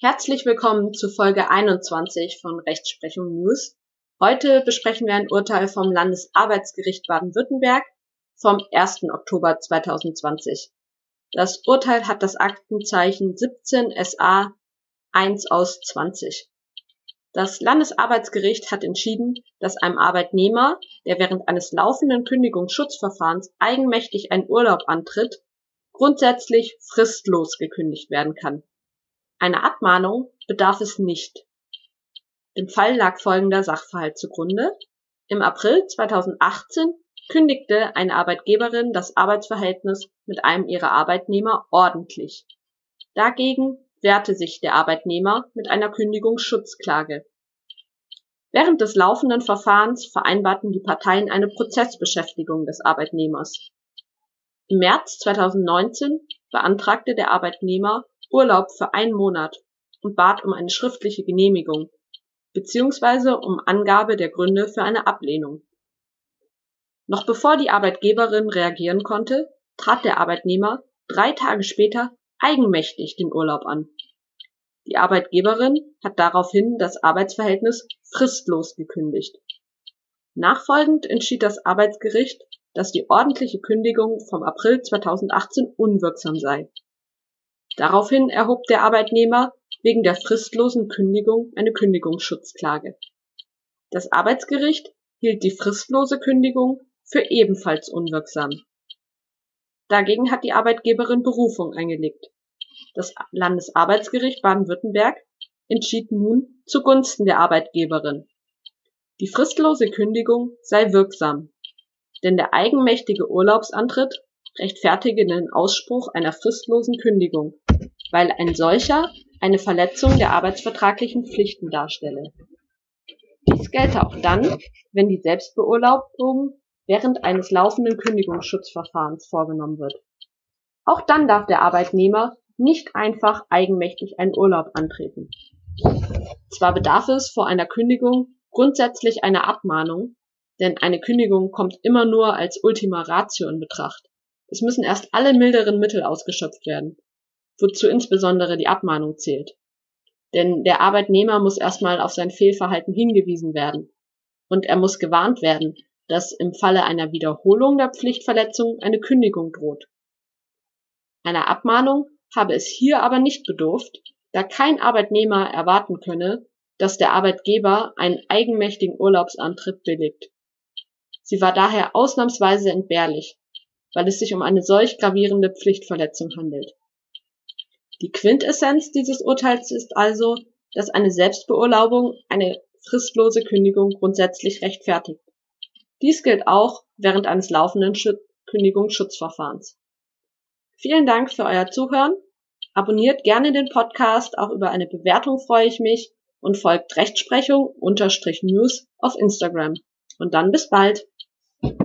Herzlich willkommen zu Folge 21 von Rechtsprechung News. Heute besprechen wir ein Urteil vom Landesarbeitsgericht Baden-Württemberg vom 1. Oktober 2020. Das Urteil hat das Aktenzeichen 17 SA 1 aus 20. Das Landesarbeitsgericht hat entschieden, dass einem Arbeitnehmer, der während eines laufenden Kündigungsschutzverfahrens eigenmächtig einen Urlaub antritt, grundsätzlich fristlos gekündigt werden kann. Einer Abmahnung bedarf es nicht. Dem Fall lag folgender Sachverhalt zugrunde. Im April 2018 kündigte eine Arbeitgeberin das Arbeitsverhältnis mit einem ihrer Arbeitnehmer ordentlich. Dagegen wehrte sich der Arbeitnehmer mit einer Kündigungsschutzklage. Während des laufenden Verfahrens vereinbarten die Parteien eine Prozessbeschäftigung des Arbeitnehmers. Im März 2019 beantragte der Arbeitnehmer Urlaub für einen Monat und bat um eine schriftliche Genehmigung beziehungsweise um Angabe der Gründe für eine Ablehnung. Noch bevor die Arbeitgeberin reagieren konnte, trat der Arbeitnehmer drei Tage später eigenmächtig den Urlaub an. Die Arbeitgeberin hat daraufhin das Arbeitsverhältnis fristlos gekündigt. Nachfolgend entschied das Arbeitsgericht, dass die ordentliche Kündigung vom April 2018 unwirksam sei. Daraufhin erhob der Arbeitnehmer wegen der fristlosen Kündigung eine Kündigungsschutzklage. Das Arbeitsgericht hielt die fristlose Kündigung für ebenfalls unwirksam. Dagegen hat die Arbeitgeberin Berufung eingelegt. Das Landesarbeitsgericht Baden-Württemberg entschied nun zugunsten der Arbeitgeberin. Die fristlose Kündigung sei wirksam, denn der eigenmächtige Urlaubsantritt rechtfertige den Ausspruch einer fristlosen Kündigung, weil ein solcher eine Verletzung der arbeitsvertraglichen Pflichten darstelle. Dies gelte auch dann, wenn die Selbstbeurlaubung während eines laufenden Kündigungsschutzverfahrens vorgenommen wird. Auch dann darf der Arbeitnehmer nicht einfach eigenmächtig einen Urlaub antreten. Zwar bedarf es vor einer Kündigung grundsätzlich einer Abmahnung, denn eine Kündigung kommt immer nur als Ultima Ratio in Betracht. Es müssen erst alle milderen Mittel ausgeschöpft werden, wozu insbesondere die Abmahnung zählt. Denn der Arbeitnehmer muss erstmal auf sein Fehlverhalten hingewiesen werden. Und er muss gewarnt werden, dass im Falle einer Wiederholung der Pflichtverletzung eine Kündigung droht. Einer Abmahnung habe es hier aber nicht bedurft, da kein Arbeitnehmer erwarten könne, dass der Arbeitgeber einen eigenmächtigen Urlaubsantritt billigt. Sie war daher ausnahmsweise entbehrlich weil es sich um eine solch gravierende Pflichtverletzung handelt. Die Quintessenz dieses Urteils ist also, dass eine Selbstbeurlaubung eine fristlose Kündigung grundsätzlich rechtfertigt. Dies gilt auch während eines laufenden Kündigungsschutzverfahrens. Vielen Dank für euer Zuhören. Abonniert gerne den Podcast, auch über eine Bewertung freue ich mich und folgt Rechtsprechung unterstrich News auf Instagram. Und dann bis bald.